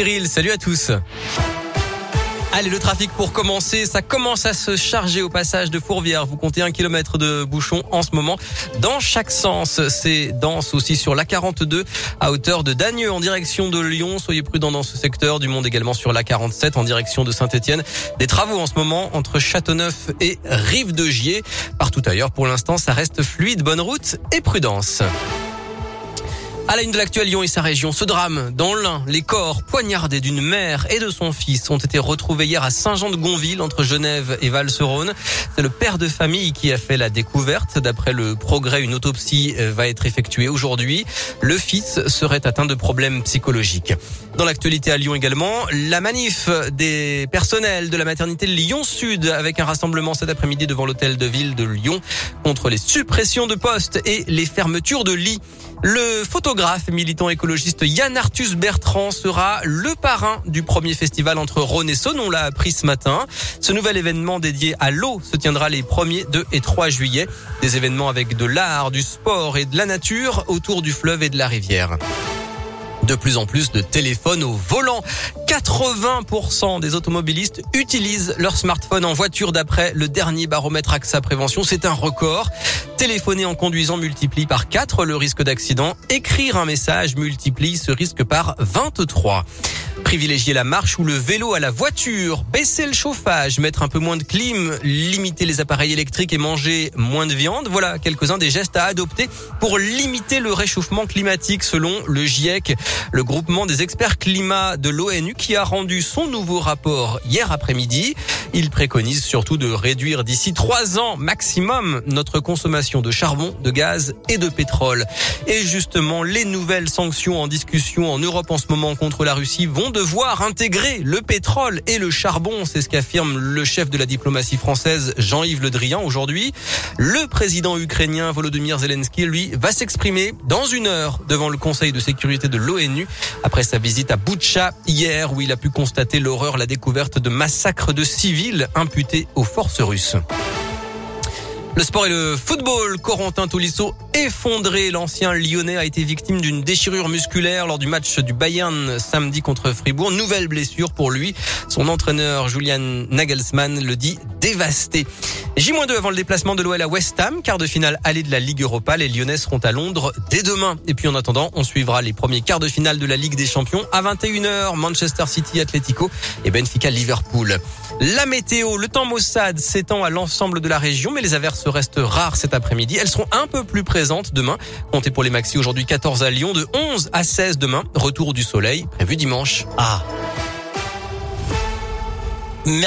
Cyril, salut à tous. Allez, le trafic pour commencer, ça commence à se charger au passage de Fourvière. Vous comptez un kilomètre de bouchon en ce moment dans chaque sens. C'est dense aussi sur la 42 à hauteur de Dagneux en direction de Lyon. Soyez prudents dans ce secteur. Du monde également sur la 47 en direction de Saint-Etienne. Des travaux en ce moment entre Châteauneuf et Rive de Gier. Partout ailleurs, pour l'instant, ça reste fluide. Bonne route et prudence. À la une de l'actuel Lyon et sa région, ce drame dans l'un, les corps poignardés d'une mère et de son fils ont été retrouvés hier à Saint-Jean-de-Gonville entre Genève et Val-Serone. C'est le père de famille qui a fait la découverte. D'après le progrès, une autopsie euh, va être effectuée aujourd'hui. Le fils serait atteint de problèmes psychologiques. Dans l'actualité à Lyon également, la manif des personnels de la maternité Lyon Sud avec un rassemblement cet après-midi devant l'hôtel de ville de Lyon contre les suppressions de postes et les fermetures de lits. Le photographe militant écologiste Yann Arthus Bertrand sera le parrain du premier festival entre Rhône et. On l'a appris ce matin. Ce nouvel événement dédié à l'eau se tiendra les 1er, 2 et 3 juillet. Des événements avec de l'art, du sport et de la nature autour du fleuve et de la rivière de plus en plus de téléphones au volant. 80% des automobilistes utilisent leur smartphone en voiture d'après le dernier baromètre AXA Prévention. C'est un record. Téléphoner en conduisant multiplie par 4 le risque d'accident. Écrire un message multiplie ce risque par 23. Privilégier la marche ou le vélo à la voiture, baisser le chauffage, mettre un peu moins de clim, limiter les appareils électriques et manger moins de viande. Voilà quelques-uns des gestes à adopter pour limiter le réchauffement climatique selon le GIEC, le groupement des experts climat de l'ONU qui a rendu son nouveau rapport hier après-midi. Il préconise surtout de réduire d'ici trois ans maximum notre consommation de charbon, de gaz et de pétrole. Et justement, les nouvelles sanctions en discussion en Europe en ce moment contre la Russie vont devoir intégrer le pétrole et le charbon. C'est ce qu'affirme le chef de la diplomatie française, Jean-Yves Le Drian, aujourd'hui. Le président ukrainien Volodymyr Zelensky, lui, va s'exprimer dans une heure devant le Conseil de sécurité de l'ONU après sa visite à Boutcha hier où il a pu constater l'horreur, la découverte de massacres de civils imputés aux forces russes. Le sport et le football. Corentin Tolisso effondré. L'ancien lyonnais a été victime d'une déchirure musculaire lors du match du Bayern samedi contre Fribourg. Nouvelle blessure pour lui. Son entraîneur Julian Nagelsmann le dit dévasté. J-2 avant le déplacement de l'OL à West Ham, quart de finale allée de la Ligue Europa. Les Lyonnais seront à Londres dès demain. Et puis en attendant, on suivra les premiers quarts de finale de la Ligue des Champions à 21h. Manchester City, Atlético et Benfica, Liverpool. La météo, le temps maussade s'étend à l'ensemble de la région, mais les averses restent rares cet après-midi. Elles seront un peu plus présentes demain. Comptez pour les maxi aujourd'hui 14 à Lyon, de 11 à 16 demain. Retour du soleil prévu dimanche. Ah